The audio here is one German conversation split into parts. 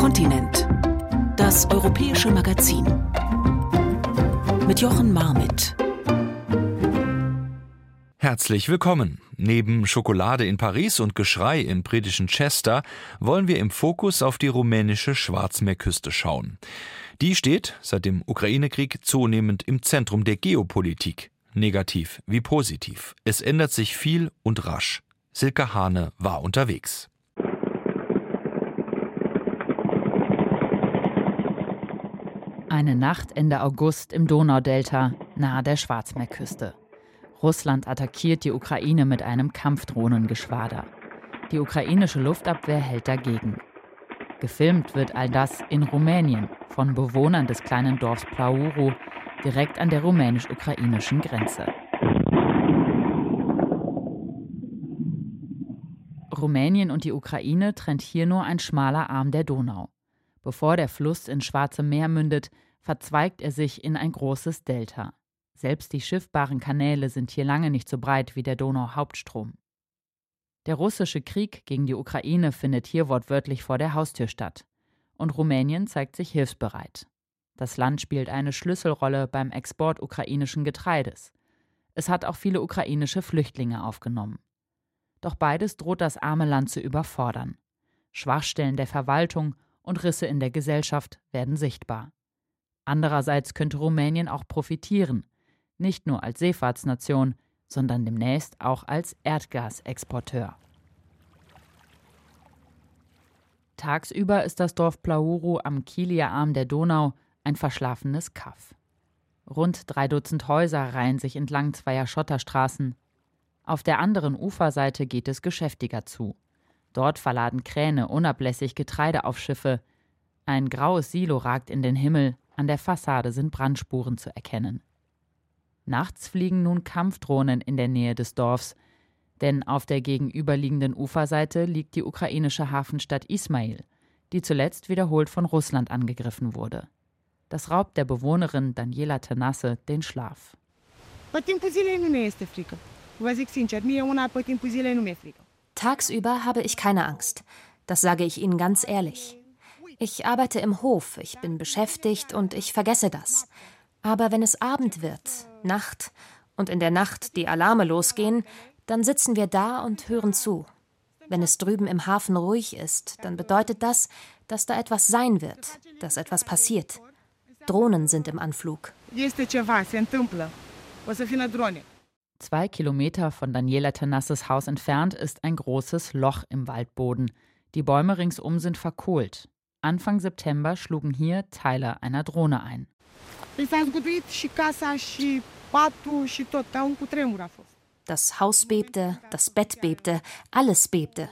Kontinent. Das europäische Magazin. Mit Jochen Marmit. Herzlich willkommen. Neben Schokolade in Paris und Geschrei im britischen Chester wollen wir im Fokus auf die rumänische Schwarzmeerküste schauen. Die steht seit dem Ukraine-Krieg zunehmend im Zentrum der Geopolitik. Negativ wie positiv. Es ändert sich viel und rasch. Silke Hane war unterwegs. Eine Nacht Ende August im Donaudelta, nahe der Schwarzmeerküste. Russland attackiert die Ukraine mit einem Kampfdrohnengeschwader. Die ukrainische Luftabwehr hält dagegen. Gefilmt wird all das in Rumänien von Bewohnern des kleinen Dorfs Plauru, direkt an der rumänisch-ukrainischen Grenze. Rumänien und die Ukraine trennt hier nur ein schmaler Arm der Donau. Bevor der Fluss ins Schwarze Meer mündet, verzweigt er sich in ein großes Delta. Selbst die schiffbaren Kanäle sind hier lange nicht so breit wie der Donau-Hauptstrom. Der russische Krieg gegen die Ukraine findet hier wortwörtlich vor der Haustür statt. Und Rumänien zeigt sich hilfsbereit. Das Land spielt eine Schlüsselrolle beim Export ukrainischen Getreides. Es hat auch viele ukrainische Flüchtlinge aufgenommen. Doch beides droht das arme Land zu überfordern. Schwachstellen der Verwaltung und Risse in der Gesellschaft werden sichtbar. Andererseits könnte Rumänien auch profitieren, nicht nur als Seefahrtsnation, sondern demnächst auch als Erdgasexporteur. Tagsüber ist das Dorf Plauru am Kieler Arm der Donau ein verschlafenes Kaff. Rund drei Dutzend Häuser reihen sich entlang zweier Schotterstraßen. Auf der anderen Uferseite geht es geschäftiger zu. Dort verladen Kräne unablässig Getreide auf Schiffe. Ein graues Silo ragt in den Himmel, an der Fassade sind Brandspuren zu erkennen. Nachts fliegen nun Kampfdrohnen in der Nähe des Dorfs, denn auf der gegenüberliegenden Uferseite liegt die ukrainische Hafenstadt Ismail, die zuletzt wiederholt von Russland angegriffen wurde. Das raubt der Bewohnerin Daniela Tenasse den Schlaf. Tagsüber habe ich keine Angst. Das sage ich Ihnen ganz ehrlich. Ich arbeite im Hof, ich bin beschäftigt und ich vergesse das. Aber wenn es Abend wird, Nacht und in der Nacht die Alarme losgehen, dann sitzen wir da und hören zu. Wenn es drüben im Hafen ruhig ist, dann bedeutet das, dass da etwas sein wird, dass etwas passiert. Drohnen sind im Anflug. Zwei Kilometer von Daniela Tenasses Haus entfernt ist ein großes Loch im Waldboden. Die Bäume ringsum sind verkohlt. Anfang September schlugen hier Teile einer Drohne ein. Das Haus bebte, das Bett bebte, alles bebte.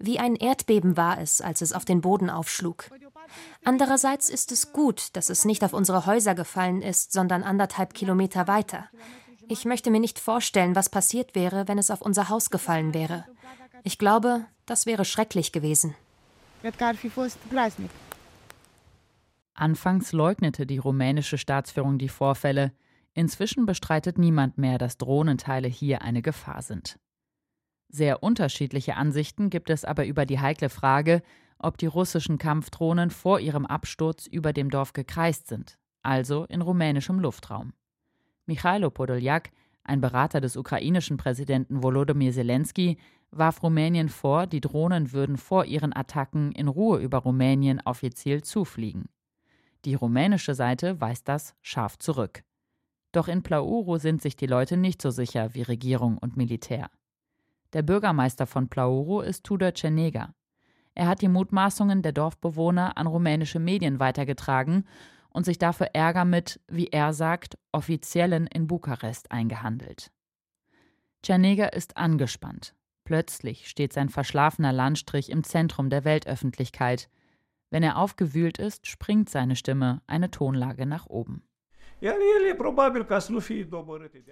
Wie ein Erdbeben war es, als es auf den Boden aufschlug. Andererseits ist es gut, dass es nicht auf unsere Häuser gefallen ist, sondern anderthalb Kilometer weiter. Ich möchte mir nicht vorstellen, was passiert wäre, wenn es auf unser Haus gefallen wäre. Ich glaube, das wäre schrecklich gewesen. Anfangs leugnete die rumänische Staatsführung die Vorfälle. Inzwischen bestreitet niemand mehr, dass Drohnenteile hier eine Gefahr sind. Sehr unterschiedliche Ansichten gibt es aber über die heikle Frage, ob die russischen Kampfdrohnen vor ihrem Absturz über dem Dorf gekreist sind, also in rumänischem Luftraum. Michailo Podoljak, ein Berater des ukrainischen Präsidenten Volodymyr Zelensky, warf Rumänien vor, die Drohnen würden vor ihren Attacken in Ruhe über Rumänien offiziell zufliegen. Die rumänische Seite weist das scharf zurück. Doch in Plauru sind sich die Leute nicht so sicher wie Regierung und Militär. Der Bürgermeister von Plauru ist Tudor Cenega. Er hat die Mutmaßungen der Dorfbewohner an rumänische Medien weitergetragen und sich dafür Ärger mit, wie er sagt, Offiziellen in Bukarest eingehandelt. Cenega ist angespannt. Plötzlich steht sein verschlafener Landstrich im Zentrum der Weltöffentlichkeit. Wenn er aufgewühlt ist, springt seine Stimme eine Tonlage nach oben.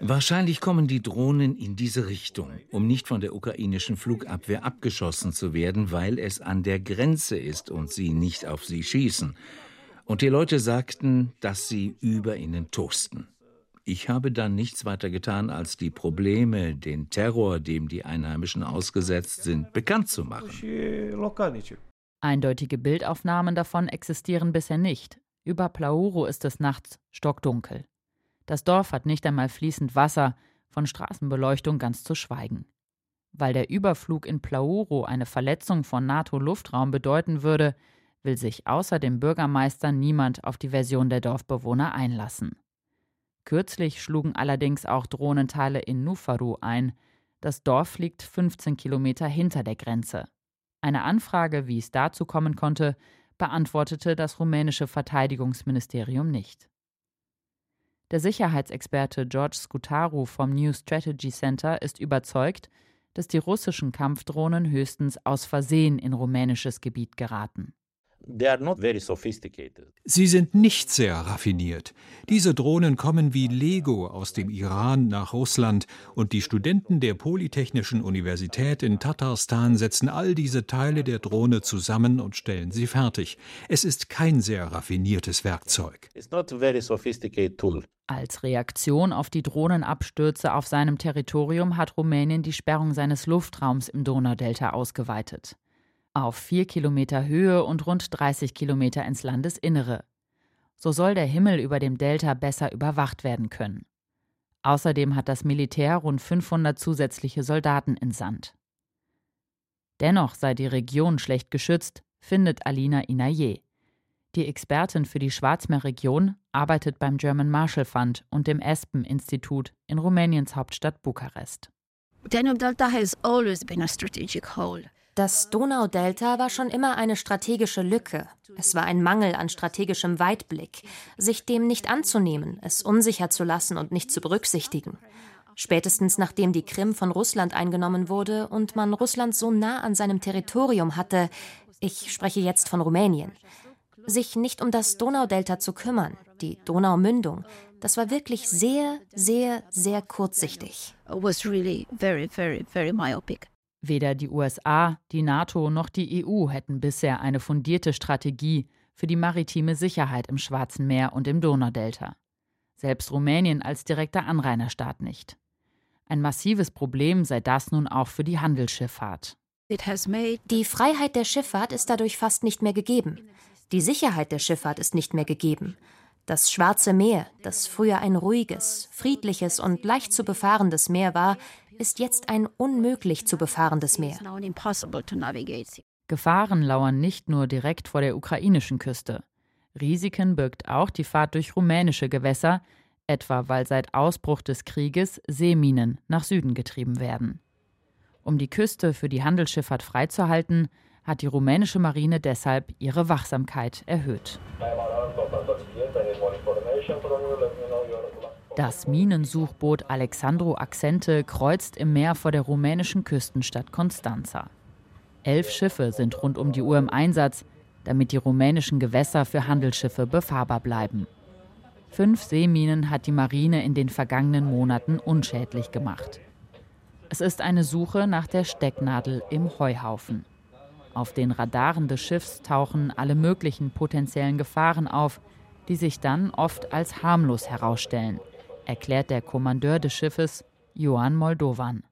Wahrscheinlich kommen die Drohnen in diese Richtung, um nicht von der ukrainischen Flugabwehr abgeschossen zu werden, weil es an der Grenze ist und sie nicht auf sie schießen. Und die Leute sagten, dass sie über ihnen toasten. Ich habe dann nichts weiter getan, als die Probleme, den Terror, dem die Einheimischen ausgesetzt sind, bekannt zu machen. Eindeutige Bildaufnahmen davon existieren bisher nicht. Über Plauro ist es nachts stockdunkel. Das Dorf hat nicht einmal fließend Wasser, von Straßenbeleuchtung ganz zu schweigen. Weil der Überflug in Plauro eine Verletzung von NATO-Luftraum bedeuten würde, will sich außer dem Bürgermeister niemand auf die Version der Dorfbewohner einlassen. Kürzlich schlugen allerdings auch Drohnenteile in Nufaru ein. Das Dorf liegt 15 Kilometer hinter der Grenze. Eine Anfrage, wie es dazu kommen konnte, beantwortete das rumänische Verteidigungsministerium nicht. Der Sicherheitsexperte George Scutaru vom New Strategy Center ist überzeugt, dass die russischen Kampfdrohnen höchstens aus Versehen in rumänisches Gebiet geraten. Sie sind nicht sehr raffiniert. Diese Drohnen kommen wie Lego aus dem Iran nach Russland und die Studenten der Polytechnischen Universität in Tatarstan setzen all diese Teile der Drohne zusammen und stellen sie fertig. Es ist kein sehr raffiniertes Werkzeug. Als Reaktion auf die Drohnenabstürze auf seinem Territorium hat Rumänien die Sperrung seines Luftraums im Donaudelta ausgeweitet auf vier Kilometer Höhe und rund 30 Kilometer ins Landesinnere. So soll der Himmel über dem Delta besser überwacht werden können. Außerdem hat das Militär rund 500 zusätzliche Soldaten entsandt. Dennoch sei die Region schlecht geschützt, findet Alina Inaye. Die Expertin für die Schwarzmeerregion arbeitet beim German Marshall Fund und dem Espen-Institut in Rumäniens Hauptstadt Bukarest. Danube Delta has always been a strategic hole. Das Donaudelta war schon immer eine strategische Lücke. Es war ein Mangel an strategischem Weitblick, sich dem nicht anzunehmen, es unsicher zu lassen und nicht zu berücksichtigen. Spätestens nachdem die Krim von Russland eingenommen wurde und man Russland so nah an seinem Territorium hatte, ich spreche jetzt von Rumänien, sich nicht um das Donaudelta zu kümmern, die Donaumündung, das war wirklich sehr, sehr, sehr kurzsichtig. It was really very, very, very myopic. Weder die USA, die NATO noch die EU hätten bisher eine fundierte Strategie für die maritime Sicherheit im Schwarzen Meer und im Donaudelta. Selbst Rumänien als direkter Anrainerstaat nicht. Ein massives Problem sei das nun auch für die Handelsschifffahrt. Die Freiheit der Schifffahrt ist dadurch fast nicht mehr gegeben. Die Sicherheit der Schifffahrt ist nicht mehr gegeben. Das Schwarze Meer, das früher ein ruhiges, friedliches und leicht zu befahrendes Meer war, ist jetzt ein unmöglich zu befahrendes Meer. Gefahren lauern nicht nur direkt vor der ukrainischen Küste. Risiken birgt auch die Fahrt durch rumänische Gewässer, etwa weil seit Ausbruch des Krieges Seeminen nach Süden getrieben werden. Um die Küste für die Handelsschifffahrt freizuhalten, hat die rumänische Marine deshalb ihre Wachsamkeit erhöht. Das Minensuchboot Alexandro Accente kreuzt im Meer vor der rumänischen Küstenstadt Constanza. Elf Schiffe sind rund um die Uhr im Einsatz, damit die rumänischen Gewässer für Handelsschiffe befahrbar bleiben. Fünf Seeminen hat die Marine in den vergangenen Monaten unschädlich gemacht. Es ist eine Suche nach der Stecknadel im Heuhaufen. Auf den Radaren des Schiffs tauchen alle möglichen potenziellen Gefahren auf, die sich dann oft als harmlos herausstellen – erklärt der Kommandeur des Schiffes Johann Moldovan.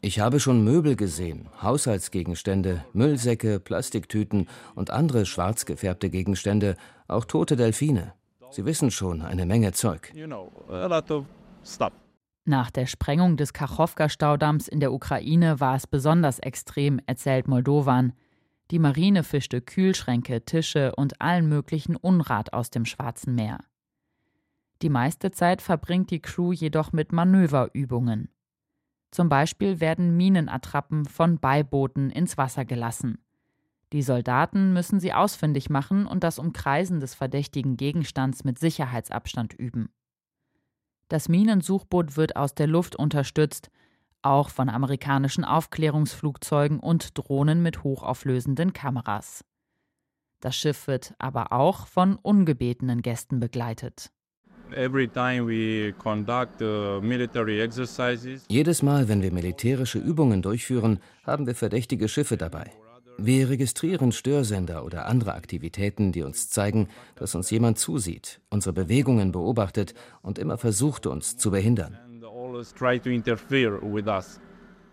Ich habe schon Möbel gesehen, Haushaltsgegenstände, Müllsäcke, Plastiktüten und andere schwarz gefärbte Gegenstände, auch tote Delfine. Sie wissen schon, eine Menge Zeug. Nach der Sprengung des Kachowka-Staudamms in der Ukraine war es besonders extrem, erzählt Moldovan. Die Marine fischte Kühlschränke, Tische und allen möglichen Unrat aus dem Schwarzen Meer. Die meiste Zeit verbringt die Crew jedoch mit Manöverübungen. Zum Beispiel werden Minenattrappen von Beibooten ins Wasser gelassen. Die Soldaten müssen sie ausfindig machen und das Umkreisen des verdächtigen Gegenstands mit Sicherheitsabstand üben. Das Minensuchboot wird aus der Luft unterstützt, auch von amerikanischen Aufklärungsflugzeugen und Drohnen mit hochauflösenden Kameras. Das Schiff wird aber auch von ungebetenen Gästen begleitet. Uh, Jedes Mal, wenn wir militärische Übungen durchführen, haben wir verdächtige Schiffe dabei. Wir registrieren Störsender oder andere Aktivitäten, die uns zeigen, dass uns jemand zusieht, unsere Bewegungen beobachtet und immer versucht, uns zu behindern.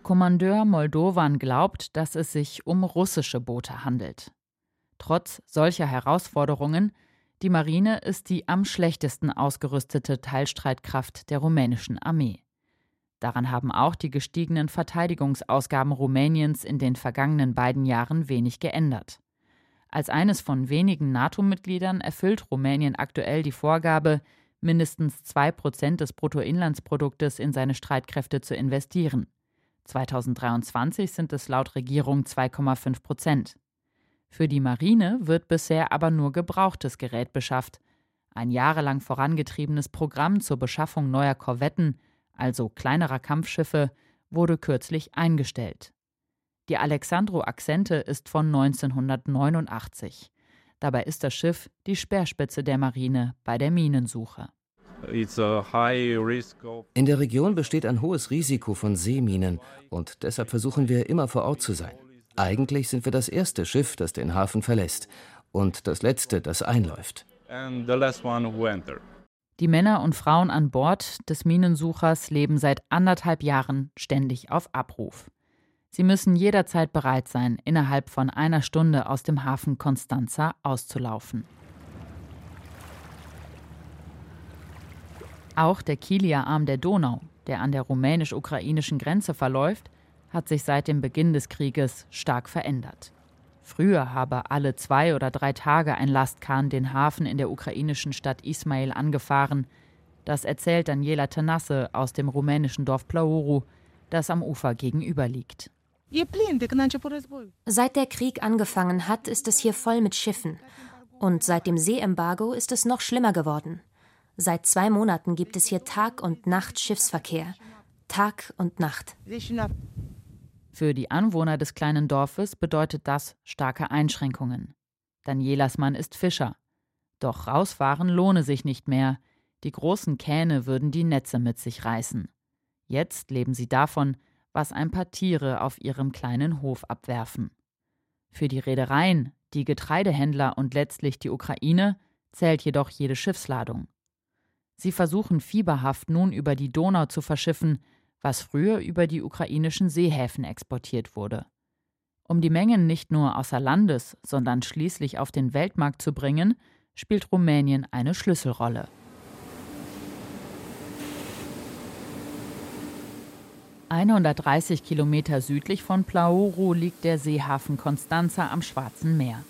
Kommandeur Moldovan glaubt, dass es sich um russische Boote handelt. Trotz solcher Herausforderungen, die Marine ist die am schlechtesten ausgerüstete Teilstreitkraft der rumänischen Armee. Daran haben auch die gestiegenen Verteidigungsausgaben Rumäniens in den vergangenen beiden Jahren wenig geändert. Als eines von wenigen NATO-Mitgliedern erfüllt Rumänien aktuell die Vorgabe, mindestens 2 Prozent des Bruttoinlandsproduktes in seine Streitkräfte zu investieren. 2023 sind es laut Regierung 2,5 Prozent. Für die Marine wird bisher aber nur gebrauchtes Gerät beschafft. Ein jahrelang vorangetriebenes Programm zur Beschaffung neuer Korvetten, also kleinerer Kampfschiffe, wurde kürzlich eingestellt. Die Alexandro Accente ist von 1989. Dabei ist das Schiff die Speerspitze der Marine bei der Minensuche. In der Region besteht ein hohes Risiko von Seeminen und deshalb versuchen wir immer vor Ort zu sein. Eigentlich sind wir das erste Schiff, das den Hafen verlässt und das letzte, das einläuft. Die Männer und Frauen an Bord des Minensuchers leben seit anderthalb Jahren ständig auf Abruf. Sie müssen jederzeit bereit sein, innerhalb von einer Stunde aus dem Hafen Constanza auszulaufen. Auch der Kieler Arm der Donau, der an der rumänisch-ukrainischen Grenze verläuft, hat sich seit dem Beginn des Krieges stark verändert. Früher habe alle zwei oder drei Tage ein Lastkahn den Hafen in der ukrainischen Stadt Ismail angefahren. Das erzählt Daniela Tenasse aus dem rumänischen Dorf Plauru, das am Ufer gegenüber liegt. Seit der Krieg angefangen hat, ist es hier voll mit Schiffen. Und seit dem Seeembargo ist es noch schlimmer geworden. Seit zwei Monaten gibt es hier Tag und Nacht Schiffsverkehr. Tag und Nacht. Für die Anwohner des kleinen Dorfes bedeutet das starke Einschränkungen. Danielas Mann ist Fischer. Doch rausfahren lohne sich nicht mehr. Die großen Kähne würden die Netze mit sich reißen. Jetzt leben sie davon, was ein paar Tiere auf ihrem kleinen Hof abwerfen. Für die Reedereien, die Getreidehändler und letztlich die Ukraine zählt jedoch jede Schiffsladung. Sie versuchen fieberhaft nun über die Donau zu verschiffen, was früher über die ukrainischen Seehäfen exportiert wurde. Um die Mengen nicht nur außer Landes, sondern schließlich auf den Weltmarkt zu bringen, spielt Rumänien eine Schlüsselrolle. »130 Kilometer südlich von Plauru liegt der Seehafen Constanza am Schwarzen Meer.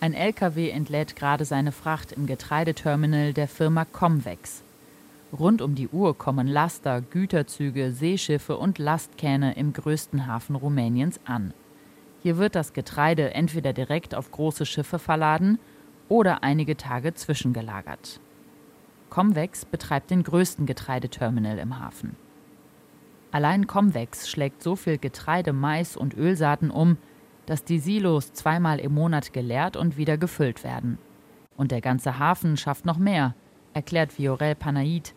Ein LKW entlädt gerade seine Fracht im Getreideterminal der Firma Comvex. Rund um die Uhr kommen Laster, Güterzüge, Seeschiffe und Lastkähne im größten Hafen Rumäniens an. Hier wird das Getreide entweder direkt auf große Schiffe verladen oder einige Tage zwischengelagert. Comvex betreibt den größten Getreideterminal im Hafen. Allein Comvex schlägt so viel Getreide, Mais und Ölsaaten um, dass die Silos zweimal im Monat geleert und wieder gefüllt werden. Und der ganze Hafen schafft noch mehr, erklärt Viorel Panait,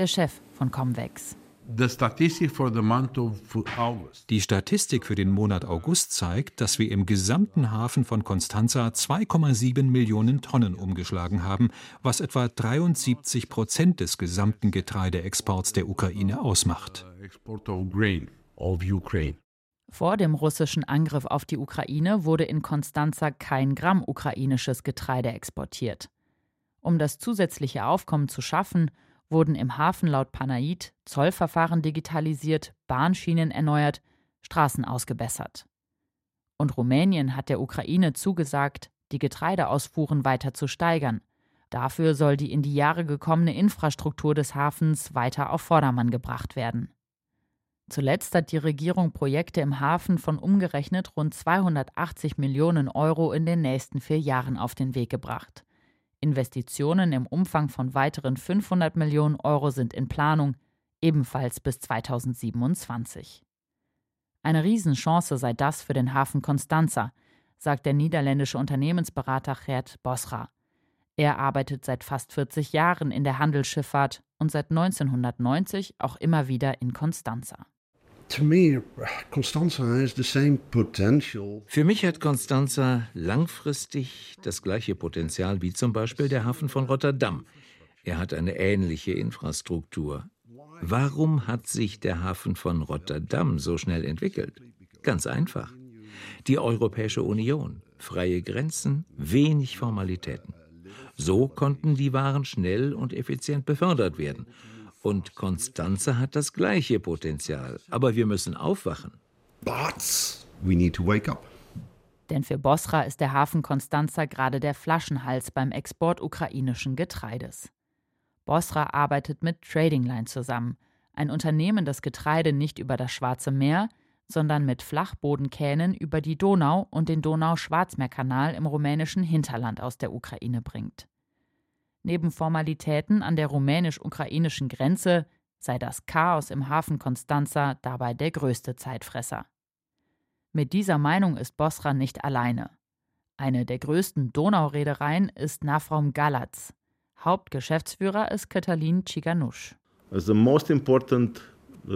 der Chef von Comvex. Die Statistik für den Monat August zeigt, dass wir im gesamten Hafen von Constanza 2,7 Millionen Tonnen umgeschlagen haben, was etwa 73 Prozent des gesamten Getreideexports der Ukraine ausmacht. Vor dem russischen Angriff auf die Ukraine wurde in Konstanza kein Gramm ukrainisches Getreide exportiert. Um das zusätzliche Aufkommen zu schaffen, wurden im Hafen laut Panait Zollverfahren digitalisiert, Bahnschienen erneuert, Straßen ausgebessert. Und Rumänien hat der Ukraine zugesagt, die Getreideausfuhren weiter zu steigern. Dafür soll die in die Jahre gekommene Infrastruktur des Hafens weiter auf Vordermann gebracht werden. Zuletzt hat die Regierung Projekte im Hafen von umgerechnet rund 280 Millionen Euro in den nächsten vier Jahren auf den Weg gebracht. Investitionen im Umfang von weiteren 500 Millionen Euro sind in Planung, ebenfalls bis 2027. Eine Riesenchance sei das für den Hafen Constanza, sagt der niederländische Unternehmensberater Gerd Bosra. Er arbeitet seit fast 40 Jahren in der Handelsschifffahrt und seit 1990 auch immer wieder in Constanza. Für mich hat Constanza langfristig das gleiche Potenzial wie zum Beispiel der Hafen von Rotterdam. Er hat eine ähnliche Infrastruktur. Warum hat sich der Hafen von Rotterdam so schnell entwickelt? Ganz einfach. Die Europäische Union, freie Grenzen, wenig Formalitäten. So konnten die Waren schnell und effizient befördert werden. Und Konstanze hat das gleiche Potenzial. Aber wir müssen aufwachen. But we need to wake up. Denn für Bosra ist der Hafen Konstanza gerade der Flaschenhals beim Export ukrainischen Getreides. Bosra arbeitet mit Trading Line zusammen, ein Unternehmen, das Getreide nicht über das Schwarze Meer, sondern mit Flachbodenkähnen über die Donau und den Donau-Schwarzmeerkanal im rumänischen Hinterland aus der Ukraine bringt. Neben Formalitäten an der rumänisch-ukrainischen Grenze sei das Chaos im Hafen Constanza dabei der größte Zeitfresser. Mit dieser Meinung ist Bosra nicht alleine. Eine der größten Donaureedereien ist Nafraum Galatz. Hauptgeschäftsführer ist Katalin Ciganusch. The most important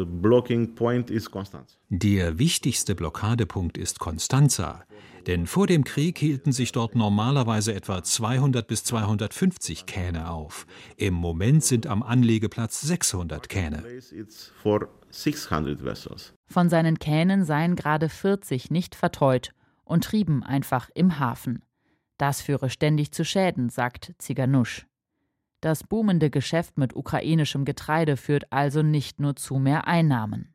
blocking point is Constanza. Der wichtigste Blockadepunkt ist Constanza, denn vor dem Krieg hielten sich dort normalerweise etwa 200 bis 250 Kähne auf. Im Moment sind am Anlegeplatz 600 Kähne. Von seinen Kähnen seien gerade 40 nicht verteut und trieben einfach im Hafen. Das führe ständig zu Schäden, sagt Ziganusch. Das boomende Geschäft mit ukrainischem Getreide führt also nicht nur zu mehr Einnahmen.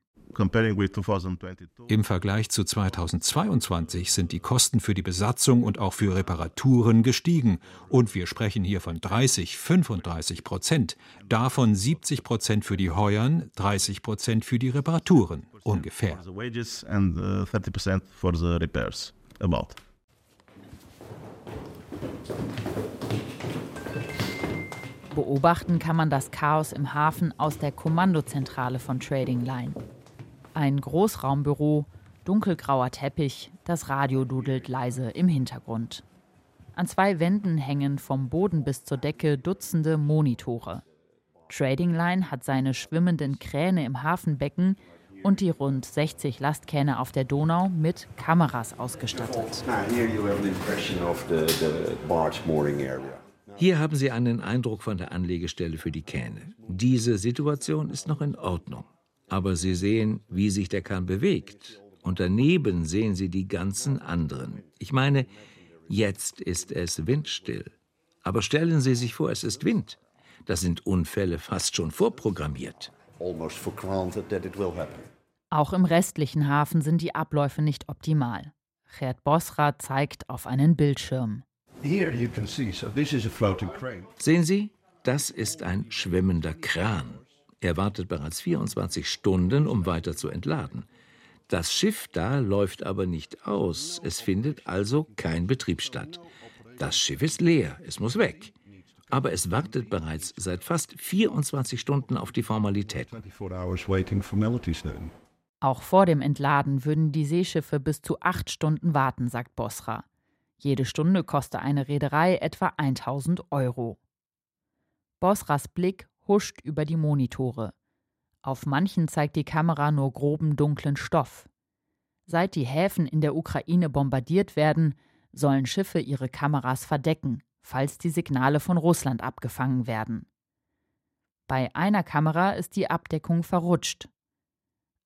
Im Vergleich zu 2022 sind die Kosten für die Besatzung und auch für Reparaturen gestiegen. Und wir sprechen hier von 30, 35 Prozent. Davon 70 Prozent für die Heuern, 30 Prozent für die Reparaturen. Ungefähr. Beobachten kann man das Chaos im Hafen aus der Kommandozentrale von Trading Line. Ein Großraumbüro, dunkelgrauer Teppich, das Radio dudelt leise im Hintergrund. An zwei Wänden hängen vom Boden bis zur Decke Dutzende Monitore. Trading Line hat seine schwimmenden Kräne im Hafenbecken und die rund 60 Lastkähne auf der Donau mit Kameras ausgestattet. Hier haben Sie einen Eindruck von der Anlegestelle für die Kähne. Diese Situation ist noch in Ordnung. Aber Sie sehen, wie sich der Kahn bewegt. Und daneben sehen Sie die ganzen anderen. Ich meine, jetzt ist es windstill. Aber stellen Sie sich vor, es ist Wind. Da sind Unfälle fast schon vorprogrammiert. Auch im restlichen Hafen sind die Abläufe nicht optimal. Gerd Bosra zeigt auf einen Bildschirm. Sehen Sie, das ist ein schwimmender Kran. Er wartet bereits 24 Stunden, um weiter zu entladen. Das Schiff da läuft aber nicht aus. Es findet also kein Betrieb statt. Das Schiff ist leer, es muss weg. Aber es wartet bereits seit fast 24 Stunden auf die Formalitäten. Auch vor dem Entladen würden die Seeschiffe bis zu acht Stunden warten, sagt Bosra. Jede Stunde koste eine Reederei etwa 1000 Euro. Bosras Blick huscht über die Monitore. Auf manchen zeigt die Kamera nur groben dunklen Stoff. Seit die Häfen in der Ukraine bombardiert werden, sollen Schiffe ihre Kameras verdecken, falls die Signale von Russland abgefangen werden. Bei einer Kamera ist die Abdeckung verrutscht.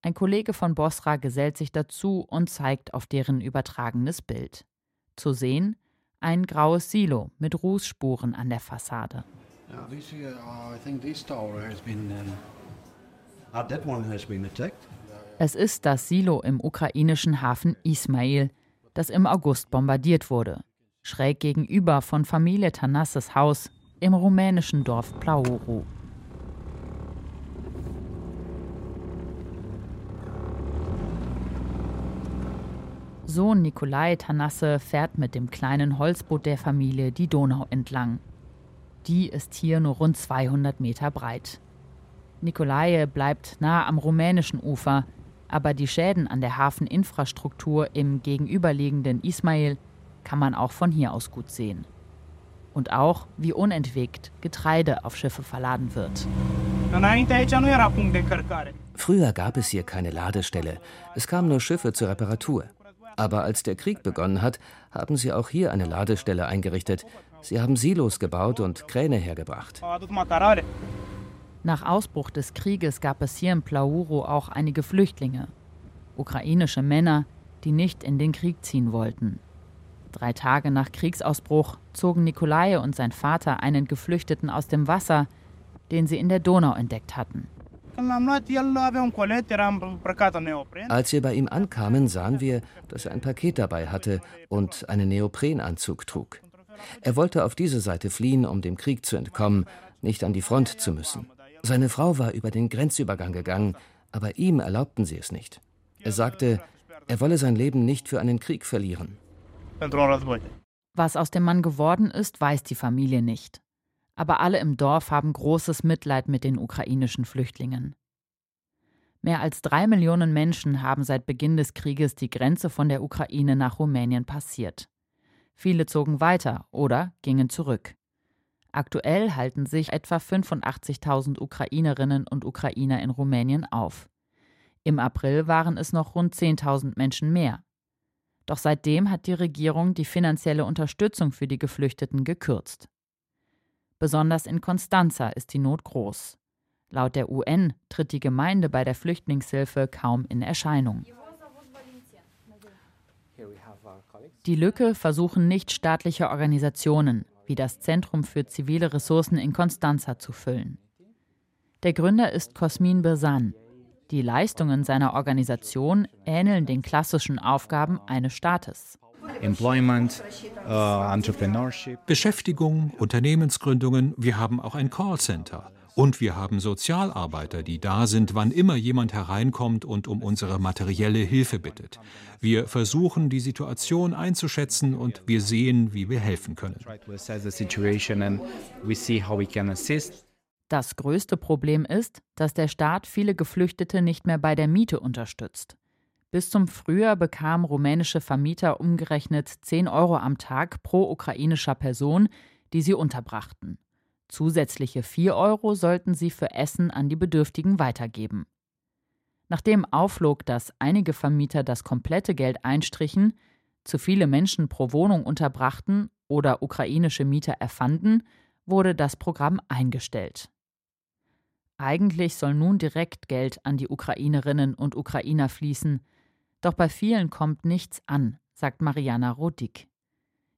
Ein Kollege von Bosra gesellt sich dazu und zeigt auf deren übertragenes Bild. Zu sehen ein graues Silo mit Rußspuren an der Fassade. Es ist das Silo im ukrainischen Hafen Ismail, das im August bombardiert wurde, schräg gegenüber von Familie Tanasses Haus im rumänischen Dorf Plauru. Sohn Nikolai Tanasse fährt mit dem kleinen Holzboot der Familie die Donau entlang. Die ist hier nur rund 200 Meter breit. Nikolai bleibt nah am rumänischen Ufer, aber die Schäden an der Hafeninfrastruktur im gegenüberliegenden Ismail kann man auch von hier aus gut sehen. Und auch, wie unentwegt Getreide auf Schiffe verladen wird. Früher gab es hier keine Ladestelle. Es kamen nur Schiffe zur Reparatur. Aber als der Krieg begonnen hat, haben sie auch hier eine Ladestelle eingerichtet. Sie haben Silos gebaut und Kräne hergebracht. Nach Ausbruch des Krieges gab es hier in Plauro auch einige Flüchtlinge. Ukrainische Männer, die nicht in den Krieg ziehen wollten. Drei Tage nach Kriegsausbruch zogen Nikolai und sein Vater einen Geflüchteten aus dem Wasser, den sie in der Donau entdeckt hatten. Als wir bei ihm ankamen, sahen wir, dass er ein Paket dabei hatte und einen Neoprenanzug trug. Er wollte auf diese Seite fliehen, um dem Krieg zu entkommen, nicht an die Front zu müssen. Seine Frau war über den Grenzübergang gegangen, aber ihm erlaubten sie es nicht. Er sagte, er wolle sein Leben nicht für einen Krieg verlieren. Was aus dem Mann geworden ist, weiß die Familie nicht. Aber alle im Dorf haben großes Mitleid mit den ukrainischen Flüchtlingen. Mehr als drei Millionen Menschen haben seit Beginn des Krieges die Grenze von der Ukraine nach Rumänien passiert. Viele zogen weiter oder gingen zurück. Aktuell halten sich etwa 85.000 Ukrainerinnen und Ukrainer in Rumänien auf. Im April waren es noch rund 10.000 Menschen mehr. Doch seitdem hat die Regierung die finanzielle Unterstützung für die Geflüchteten gekürzt. Besonders in Constanza ist die Not groß. Laut der UN tritt die Gemeinde bei der Flüchtlingshilfe kaum in Erscheinung. Die Lücke versuchen nichtstaatliche Organisationen wie das Zentrum für zivile Ressourcen in Constanza zu füllen. Der Gründer ist Cosmin Besan. Die Leistungen seiner Organisation ähneln den klassischen Aufgaben eines Staates. Employment, uh, Beschäftigung, Unternehmensgründungen. Wir haben auch ein Callcenter. Und wir haben Sozialarbeiter, die da sind, wann immer jemand hereinkommt und um unsere materielle Hilfe bittet. Wir versuchen, die Situation einzuschätzen und wir sehen, wie wir helfen können. Das größte Problem ist, dass der Staat viele Geflüchtete nicht mehr bei der Miete unterstützt. Bis zum Frühjahr bekamen rumänische Vermieter umgerechnet 10 Euro am Tag pro ukrainischer Person, die sie unterbrachten. Zusätzliche 4 Euro sollten sie für Essen an die Bedürftigen weitergeben. Nachdem aufflog, dass einige Vermieter das komplette Geld einstrichen, zu viele Menschen pro Wohnung unterbrachten oder ukrainische Mieter erfanden, wurde das Programm eingestellt. Eigentlich soll nun direkt Geld an die Ukrainerinnen und Ukrainer fließen, doch bei vielen kommt nichts an, sagt Mariana Rodik.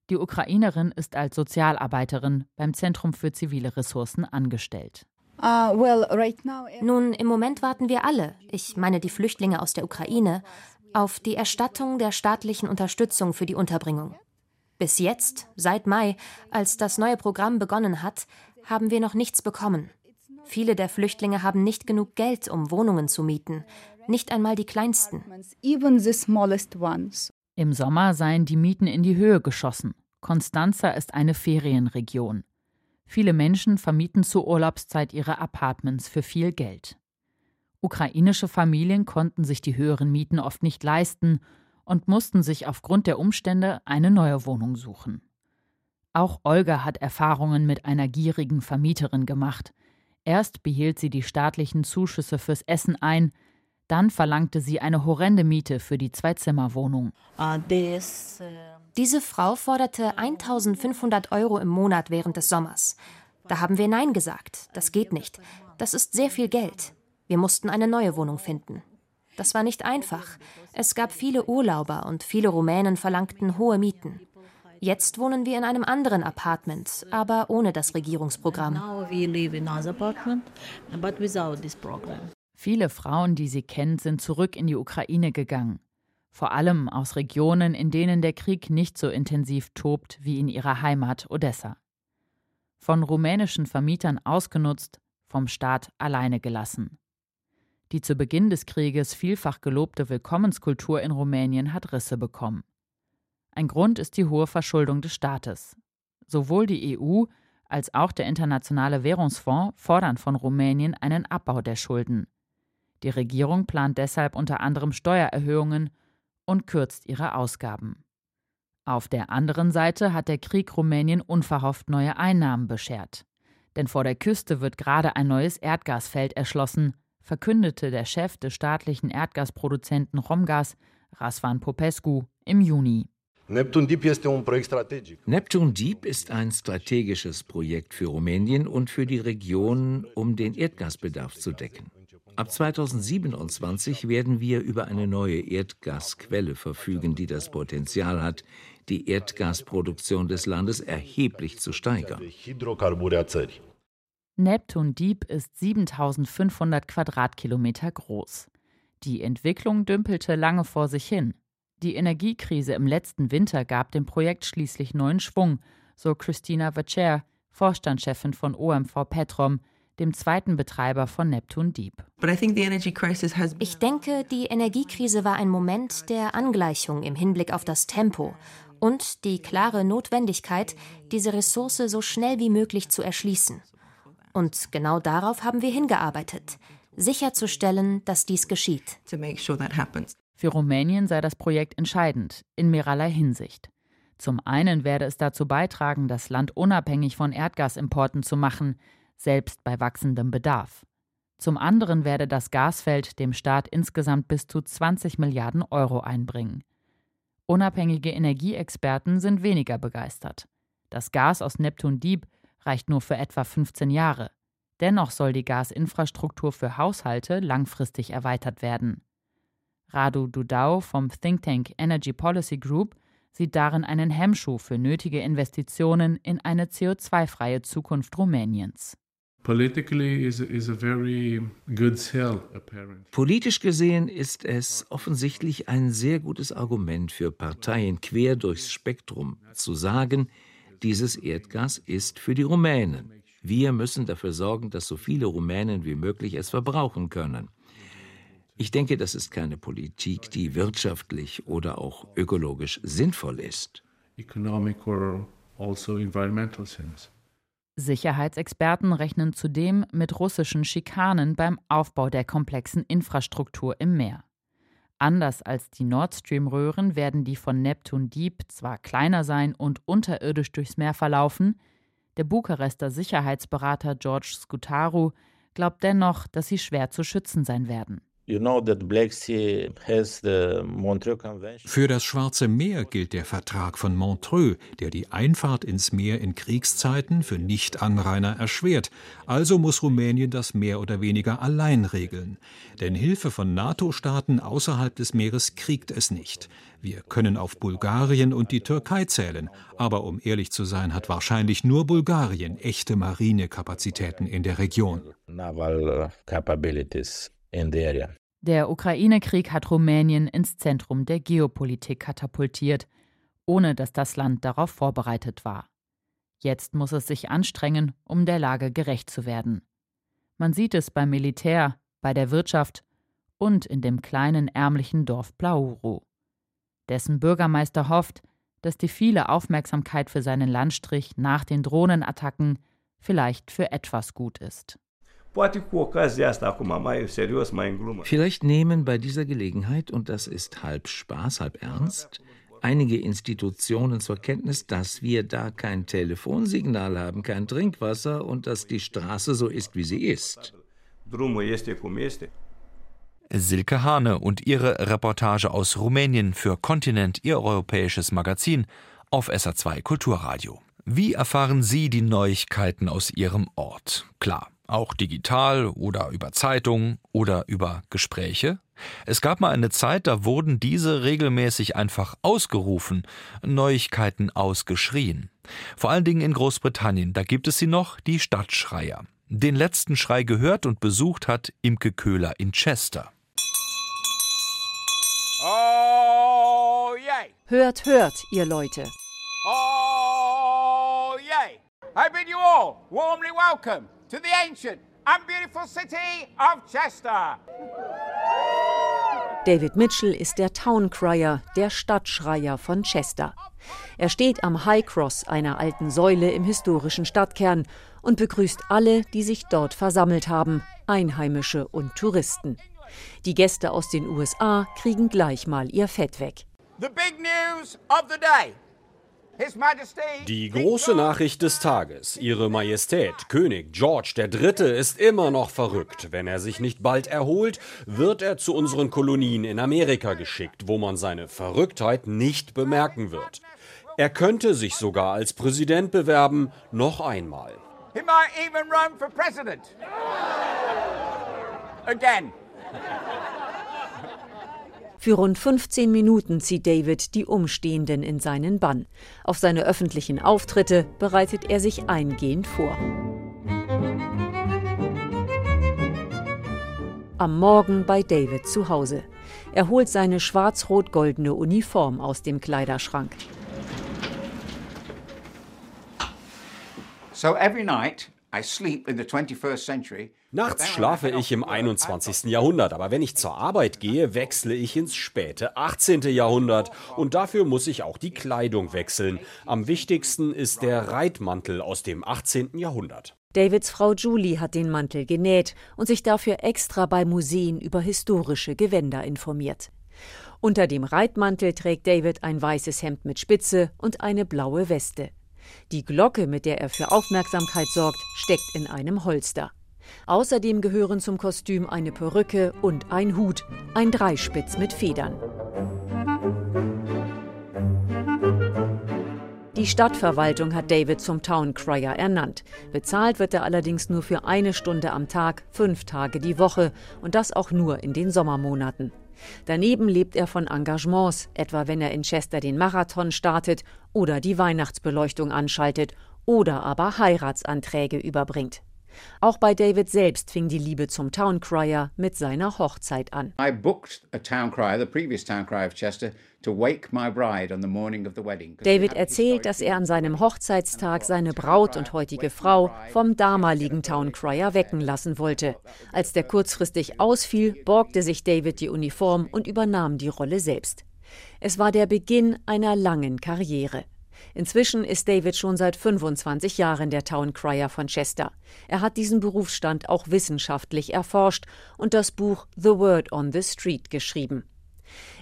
Die Ukrainerin ist als Sozialarbeiterin beim Zentrum für zivile Ressourcen angestellt. Uh, Nun, im Moment warten wir alle, ich meine die Flüchtlinge aus der Ukraine, auf die Erstattung der staatlichen Unterstützung für die Unterbringung. Bis jetzt, seit Mai, als das neue Programm begonnen hat, haben wir noch nichts bekommen. Viele der Flüchtlinge haben nicht genug Geld, um Wohnungen zu mieten, nicht einmal die kleinsten. Im Sommer seien die Mieten in die Höhe geschossen. Constanza ist eine Ferienregion. Viele Menschen vermieten zur Urlaubszeit ihre Apartments für viel Geld. Ukrainische Familien konnten sich die höheren Mieten oft nicht leisten und mussten sich aufgrund der Umstände eine neue Wohnung suchen. Auch Olga hat Erfahrungen mit einer gierigen Vermieterin gemacht. Erst behielt sie die staatlichen Zuschüsse fürs Essen ein, dann verlangte sie eine horrende Miete für die Zwei-Zimmer-Wohnung. Uh, Diese Frau forderte 1500 Euro im Monat während des Sommers. Da haben wir Nein gesagt. Das geht nicht. Das ist sehr viel Geld. Wir mussten eine neue Wohnung finden. Das war nicht einfach. Es gab viele Urlauber und viele Rumänen verlangten hohe Mieten. Jetzt wohnen wir in einem anderen Apartment, aber ohne das Regierungsprogramm. Viele Frauen, die sie kennt, sind zurück in die Ukraine gegangen. Vor allem aus Regionen, in denen der Krieg nicht so intensiv tobt wie in ihrer Heimat Odessa. Von rumänischen Vermietern ausgenutzt, vom Staat alleine gelassen. Die zu Beginn des Krieges vielfach gelobte Willkommenskultur in Rumänien hat Risse bekommen. Ein Grund ist die hohe Verschuldung des Staates. Sowohl die EU als auch der Internationale Währungsfonds fordern von Rumänien einen Abbau der Schulden. Die Regierung plant deshalb unter anderem Steuererhöhungen und kürzt ihre Ausgaben. Auf der anderen Seite hat der Krieg Rumänien unverhofft neue Einnahmen beschert. Denn vor der Küste wird gerade ein neues Erdgasfeld erschlossen, verkündete der Chef des staatlichen Erdgasproduzenten Romgas, Rasvan Popescu, im Juni. Neptun Deep ist ein strategisches Projekt für Rumänien und für die Region, um den Erdgasbedarf zu decken. Ab 2027 werden wir über eine neue Erdgasquelle verfügen, die das Potenzial hat, die Erdgasproduktion des Landes erheblich zu steigern. Neptun Deep ist 7500 Quadratkilometer groß. Die Entwicklung dümpelte lange vor sich hin. Die Energiekrise im letzten Winter gab dem Projekt schließlich neuen Schwung, so Christina Vacher, Vorstandschefin von OMV Petrom, dem zweiten Betreiber von Neptune Deep. Ich denke, die Energiekrise war ein Moment der Angleichung im Hinblick auf das Tempo und die klare Notwendigkeit, diese Ressource so schnell wie möglich zu erschließen. Und genau darauf haben wir hingearbeitet, sicherzustellen, dass dies geschieht. Für Rumänien sei das Projekt entscheidend, in mehrerlei Hinsicht. Zum einen werde es dazu beitragen, das Land unabhängig von Erdgasimporten zu machen, selbst bei wachsendem Bedarf. Zum anderen werde das Gasfeld dem Staat insgesamt bis zu 20 Milliarden Euro einbringen. Unabhängige Energieexperten sind weniger begeistert. Das Gas aus Neptun Deep reicht nur für etwa 15 Jahre. Dennoch soll die Gasinfrastruktur für Haushalte langfristig erweitert werden. Radu Dudau vom Think Tank Energy Policy Group sieht darin einen Hemmschuh für nötige Investitionen in eine CO2-freie Zukunft Rumäniens. Politisch gesehen ist es offensichtlich ein sehr gutes Argument für Parteien quer durchs Spektrum zu sagen, dieses Erdgas ist für die Rumänen. Wir müssen dafür sorgen, dass so viele Rumänen wie möglich es verbrauchen können. Ich denke, das ist keine Politik, die wirtschaftlich oder auch ökologisch sinnvoll ist. Also Sicherheitsexperten rechnen zudem mit russischen Schikanen beim Aufbau der komplexen Infrastruktur im Meer. Anders als die Nord Stream-Röhren werden die von Neptun Deep zwar kleiner sein und unterirdisch durchs Meer verlaufen, der Bukarester Sicherheitsberater George Skutaru glaubt dennoch, dass sie schwer zu schützen sein werden. Für das Schwarze Meer gilt der Vertrag von Montreux, der die Einfahrt ins Meer in Kriegszeiten für Nichtanrainer erschwert. Also muss Rumänien das mehr oder weniger allein regeln. Denn Hilfe von NATO-Staaten außerhalb des Meeres kriegt es nicht. Wir können auf Bulgarien und die Türkei zählen, aber um ehrlich zu sein, hat wahrscheinlich nur Bulgarien echte Marinekapazitäten in der Region. Naval capabilities in the area. Der Ukraine-Krieg hat Rumänien ins Zentrum der Geopolitik katapultiert, ohne dass das Land darauf vorbereitet war. Jetzt muss es sich anstrengen, um der Lage gerecht zu werden. Man sieht es beim Militär, bei der Wirtschaft und in dem kleinen ärmlichen Dorf Blauru. Dessen Bürgermeister hofft, dass die viele Aufmerksamkeit für seinen Landstrich nach den Drohnenattacken vielleicht für etwas gut ist. Vielleicht nehmen bei dieser Gelegenheit, und das ist halb Spaß, halb ernst, einige Institutionen zur Kenntnis, dass wir da kein Telefonsignal haben, kein Trinkwasser und dass die Straße so ist, wie sie ist. Silke Hane und ihre Reportage aus Rumänien für Kontinent, ihr europäisches Magazin auf SA2 Kulturradio. Wie erfahren Sie die Neuigkeiten aus Ihrem Ort? Klar, auch digital oder über Zeitungen oder über Gespräche. Es gab mal eine Zeit, da wurden diese regelmäßig einfach ausgerufen, Neuigkeiten ausgeschrien. Vor allen Dingen in Großbritannien, da gibt es sie noch, die Stadtschreier. Den letzten Schrei gehört und besucht hat Imke Köhler in Chester. Oh, yay. Hört, hört, ihr Leute. Oh, yay. I bid you all warmly welcome to the ancient and beautiful city of Chester. David Mitchell ist der Town Crier, der Stadtschreier von Chester. Er steht am High Cross, einer alten Säule im historischen Stadtkern, und begrüßt alle, die sich dort versammelt haben, Einheimische und Touristen. Die Gäste aus den USA kriegen gleich mal ihr Fett weg. The big news of the day. Die große Nachricht des Tages. Ihre Majestät, König George III. ist immer noch verrückt. Wenn er sich nicht bald erholt, wird er zu unseren Kolonien in Amerika geschickt, wo man seine Verrücktheit nicht bemerken wird. Er könnte sich sogar als Präsident bewerben, noch einmal. He might even run for president. Again. Für rund 15 Minuten zieht David die Umstehenden in seinen Bann. Auf seine öffentlichen Auftritte bereitet er sich eingehend vor. Am Morgen bei David zu Hause. Er holt seine schwarz-rot-goldene Uniform aus dem Kleiderschrank. So every night I sleep in the 21st century. Nachts schlafe ich im 21. Jahrhundert, aber wenn ich zur Arbeit gehe, wechsle ich ins späte 18. Jahrhundert und dafür muss ich auch die Kleidung wechseln. Am wichtigsten ist der Reitmantel aus dem 18. Jahrhundert. Davids Frau Julie hat den Mantel genäht und sich dafür extra bei Museen über historische Gewänder informiert. Unter dem Reitmantel trägt David ein weißes Hemd mit Spitze und eine blaue Weste. Die Glocke, mit der er für Aufmerksamkeit sorgt, steckt in einem Holster. Außerdem gehören zum Kostüm eine Perücke und ein Hut, ein Dreispitz mit Federn. Die Stadtverwaltung hat David zum Town Crier ernannt. Bezahlt wird er allerdings nur für eine Stunde am Tag, fünf Tage die Woche und das auch nur in den Sommermonaten. Daneben lebt er von Engagements, etwa wenn er in Chester den Marathon startet oder die Weihnachtsbeleuchtung anschaltet oder aber Heiratsanträge überbringt. Auch bei David selbst fing die Liebe zum Town Crier mit seiner Hochzeit an. I booked a town crier, the previous town crier of Chester, David erzählt, dass er an seinem Hochzeitstag seine Braut und heutige Frau vom damaligen Town Crier wecken lassen wollte. Als der kurzfristig ausfiel, borgte sich David die Uniform und übernahm die Rolle selbst. Es war der Beginn einer langen Karriere. Inzwischen ist David schon seit 25 Jahren der Town Crier von Chester. Er hat diesen Berufsstand auch wissenschaftlich erforscht und das Buch The Word on the Street geschrieben.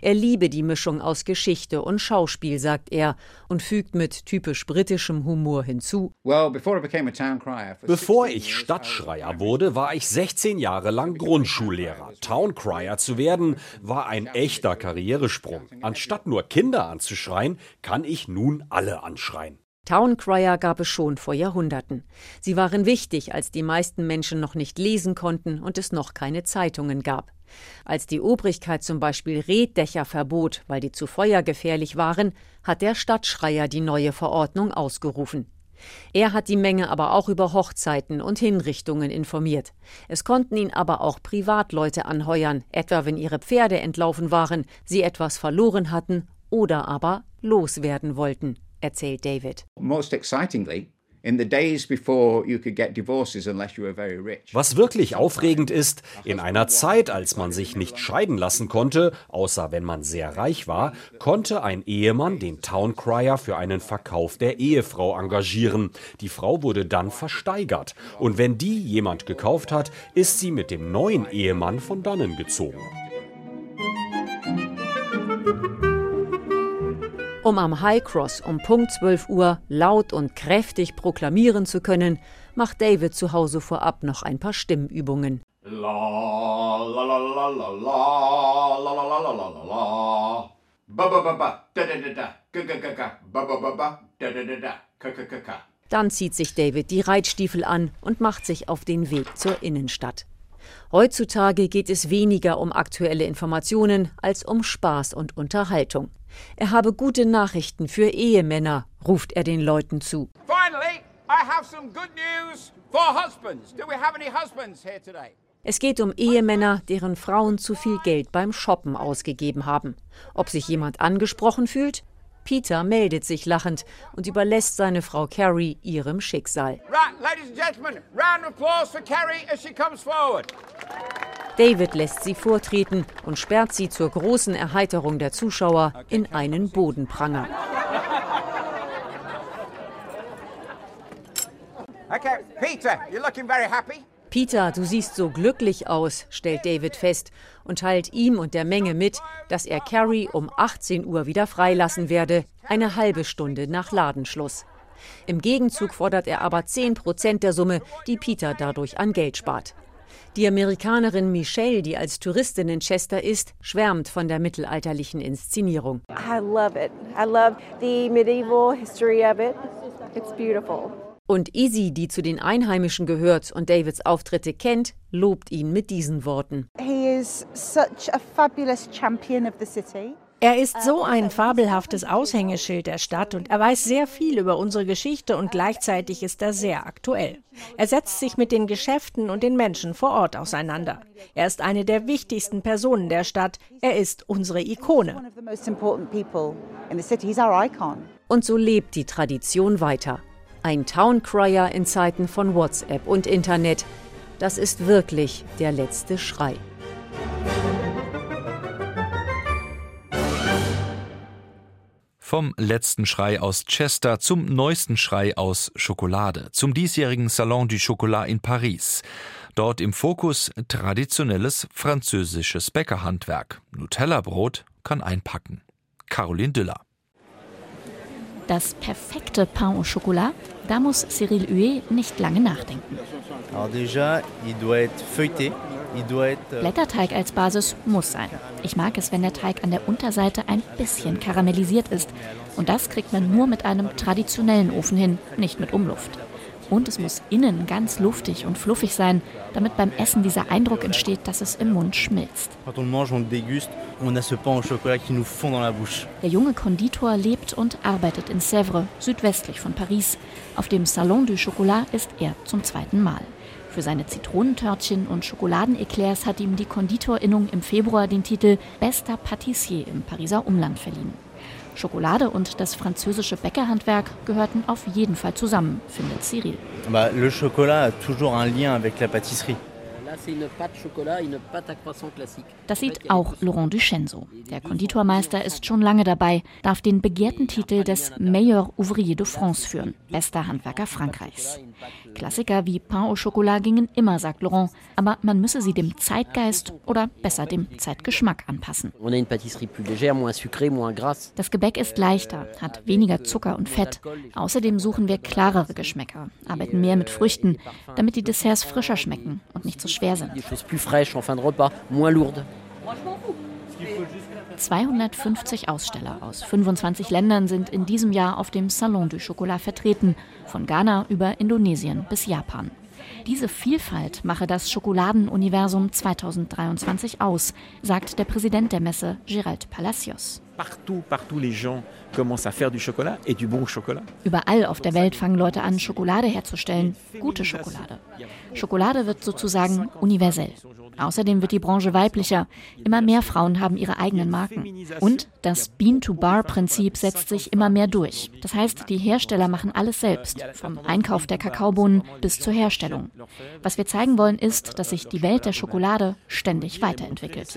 Er liebe die Mischung aus Geschichte und Schauspiel, sagt er, und fügt mit typisch britischem Humor hinzu. Bevor ich Stadtschreier wurde, war ich 16 Jahre lang Grundschullehrer. Towncrier zu werden, war ein echter Karrieresprung. Anstatt nur Kinder anzuschreien, kann ich nun alle anschreien. Towncrier gab es schon vor Jahrhunderten. Sie waren wichtig, als die meisten Menschen noch nicht lesen konnten und es noch keine Zeitungen gab. Als die Obrigkeit zum Beispiel Reddächer verbot, weil die zu feuergefährlich waren, hat der Stadtschreier die neue Verordnung ausgerufen. Er hat die Menge aber auch über Hochzeiten und Hinrichtungen informiert. Es konnten ihn aber auch Privatleute anheuern, etwa wenn ihre Pferde entlaufen waren, sie etwas verloren hatten oder aber loswerden wollten, erzählt David. Most excitingly, was wirklich aufregend ist, in einer Zeit, als man sich nicht scheiden lassen konnte, außer wenn man sehr reich war, konnte ein Ehemann den Towncrier für einen Verkauf der Ehefrau engagieren. Die Frau wurde dann versteigert. Und wenn die jemand gekauft hat, ist sie mit dem neuen Ehemann von dannen gezogen. Um am High Cross um Punkt 12 Uhr laut und kräftig proklamieren zu können, macht David zu Hause vorab noch ein paar Stimmübungen. Dann zieht sich David die Reitstiefel an und macht sich auf den Weg zur Innenstadt. Heutzutage geht es weniger um aktuelle Informationen als um Spaß und Unterhaltung. Er habe gute Nachrichten für Ehemänner, ruft er den Leuten zu. Es geht um Ehemänner, deren Frauen zu viel Geld beim Shoppen ausgegeben haben. Ob sich jemand angesprochen fühlt? Peter meldet sich lachend und überlässt seine Frau Carrie ihrem Schicksal. David lässt sie vortreten und sperrt sie zur großen Erheiterung der Zuschauer in einen Bodenpranger. Okay, Peter, you're looking very happy. Peter, du siehst so glücklich aus, stellt David fest und teilt ihm und der Menge mit, dass er Carrie um 18 Uhr wieder freilassen werde, eine halbe Stunde nach Ladenschluss. Im Gegenzug fordert er aber 10 Prozent der Summe, die Peter dadurch an Geld spart. Die Amerikanerin Michelle, die als Touristin in Chester ist, schwärmt von der mittelalterlichen Inszenierung. I love it. I love the medieval history of it. It's beautiful. Und Izzy, die zu den Einheimischen gehört und Davids Auftritte kennt, lobt ihn mit diesen Worten. He is such a fabulous champion of the city. Er ist so ein fabelhaftes Aushängeschild der Stadt und er weiß sehr viel über unsere Geschichte und gleichzeitig ist er sehr aktuell. Er setzt sich mit den Geschäften und den Menschen vor Ort auseinander. Er ist eine der wichtigsten Personen der Stadt. Er ist unsere Ikone. Und so lebt die Tradition weiter. Ein Towncrier in Zeiten von WhatsApp und Internet. Das ist wirklich der letzte Schrei. Vom letzten Schrei aus Chester zum neuesten Schrei aus Schokolade, zum diesjährigen Salon du Chocolat in Paris. Dort im Fokus traditionelles französisches Bäckerhandwerk. Nutella-Brot kann einpacken. Caroline Düller. Das perfekte Pain au Chocolat, da muss Cyril Huet nicht lange nachdenken. Euh, Blätterteig als Basis muss sein. Ich mag es, wenn der Teig an der Unterseite ein bisschen karamellisiert ist. Und das kriegt man nur mit einem traditionellen Ofen hin, nicht mit Umluft. Und es muss innen ganz luftig und fluffig sein, damit beim Essen dieser Eindruck entsteht, dass es im Mund schmilzt. Der junge Konditor lebt und arbeitet in Sèvres, südwestlich von Paris. Auf dem Salon du Chocolat ist er zum zweiten Mal. Für seine Zitronentörtchen und Schokoladeneclairs hat ihm die Konditorinnung im Februar den Titel Bester Patissier im Pariser Umland verliehen. Schokolade und das französische Bäckerhandwerk gehörten auf jeden Fall zusammen, findet Cyril. Le chocolat a toujours un lien avec la pâtisserie. Das sieht auch Laurent Duchesne. Der Konditormeister ist schon lange dabei, darf den begehrten Titel des Meilleur Ouvrier de France führen, bester Handwerker Frankreichs. Klassiker wie Pain au Chocolat gingen immer, sagt Laurent, aber man müsse sie dem Zeitgeist oder besser dem Zeitgeschmack anpassen. Das Gebäck ist leichter, hat weniger Zucker und Fett. Außerdem suchen wir klarere Geschmäcker, arbeiten mehr mit Früchten, damit die Desserts frischer schmecken und nicht so schwer schwer sind. 250 Aussteller aus 25 Ländern sind in diesem Jahr auf dem Salon du Chocolat vertreten, von Ghana über Indonesien bis Japan. Diese Vielfalt mache das Schokoladenuniversum 2023 aus, sagt der Präsident der Messe, Gérald Palacios. Partout, partout les gens commencent à faire du chocolat et du bon chocolat. Überall auf der Welt fangen Leute an, Schokolade herzustellen, gute Schokolade. Schokolade wird sozusagen universell. Außerdem wird die Branche weiblicher. Immer mehr Frauen haben ihre eigenen Marken. Und das Bean-to-Bar-Prinzip setzt sich immer mehr durch. Das heißt, die Hersteller machen alles selbst, vom Einkauf der Kakaobohnen bis zur Herstellung. Was wir zeigen wollen, ist, dass sich die Welt der Schokolade ständig weiterentwickelt.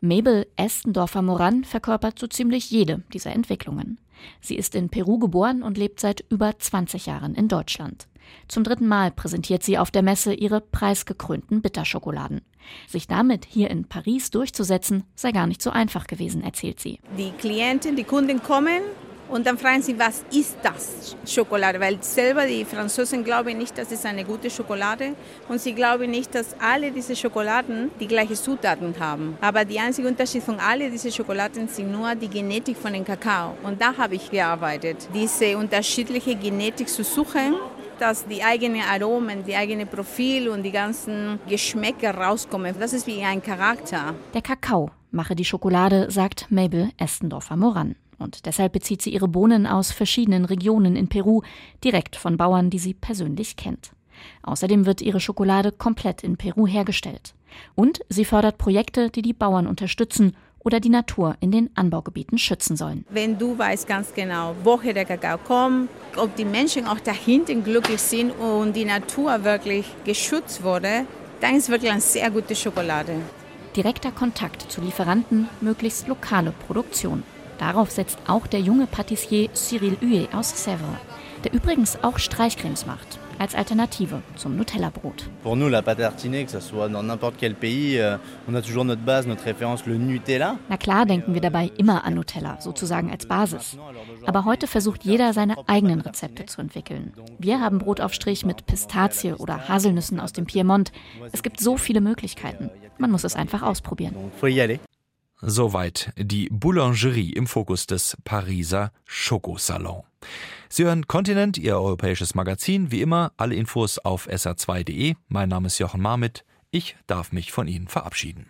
Mabel Estendorfer-Moran verkörpert so ziemlich jede dieser Entwicklungen. Sie ist in Peru geboren und lebt seit über 20 Jahren in Deutschland. Zum dritten Mal präsentiert sie auf der Messe ihre preisgekrönten Bitterschokoladen. Sich damit hier in Paris durchzusetzen, sei gar nicht so einfach gewesen, erzählt sie. Die Klienten, die Kunden kommen und dann fragen sie, was ist das Schokolade? Weil selber die Franzosen glauben nicht, dass es eine gute Schokolade und sie glauben nicht, dass alle diese Schokoladen die gleichen Zutaten haben. Aber der einzige Unterschied von all diesen Schokoladen sind nur die Genetik von dem Kakao. Und da habe ich gearbeitet, diese unterschiedliche Genetik zu suchen dass die eigenen Aromen, die eigene Profil und die ganzen Geschmäcker rauskommen. Das ist wie ein Charakter. Der Kakao mache die Schokolade, sagt Mabel Estendorfer-Moran. Und deshalb bezieht sie ihre Bohnen aus verschiedenen Regionen in Peru, direkt von Bauern, die sie persönlich kennt. Außerdem wird ihre Schokolade komplett in Peru hergestellt. Und sie fördert Projekte, die die Bauern unterstützen oder die Natur in den Anbaugebieten schützen sollen. Wenn du weißt ganz genau, woher der Kakao kommt, ob die Menschen auch dahinter glücklich sind und die Natur wirklich geschützt wurde, dann ist wirklich eine sehr gute Schokolade. Direkter Kontakt zu Lieferanten, möglichst lokale Produktion. Darauf setzt auch der junge Patissier Cyril Huet aus Sèvres, der übrigens auch Streichcremes macht. Als Alternative zum Nutella-Brot. Pour nous, la pâte tartinée, que ce soit dans n'importe quel pays, euh, on a toujours notre base, notre référence, le Nutella. Na klar denken wir dabei immer an Nutella, sozusagen als Basis. Aber heute versucht jeder seine eigenen Rezepte zu entwickeln. Wir haben Brotaufstrich mit Pistazie oder Haselnüssen aus dem Piemont. Es gibt so viele Möglichkeiten. Man muss es einfach ausprobieren. Soweit die Boulangerie im Fokus des Pariser Schokosalon. Sie hören Kontinent, Ihr europäisches Magazin. Wie immer, alle Infos auf sr2.de. Mein Name ist Jochen Marmit. Ich darf mich von Ihnen verabschieden.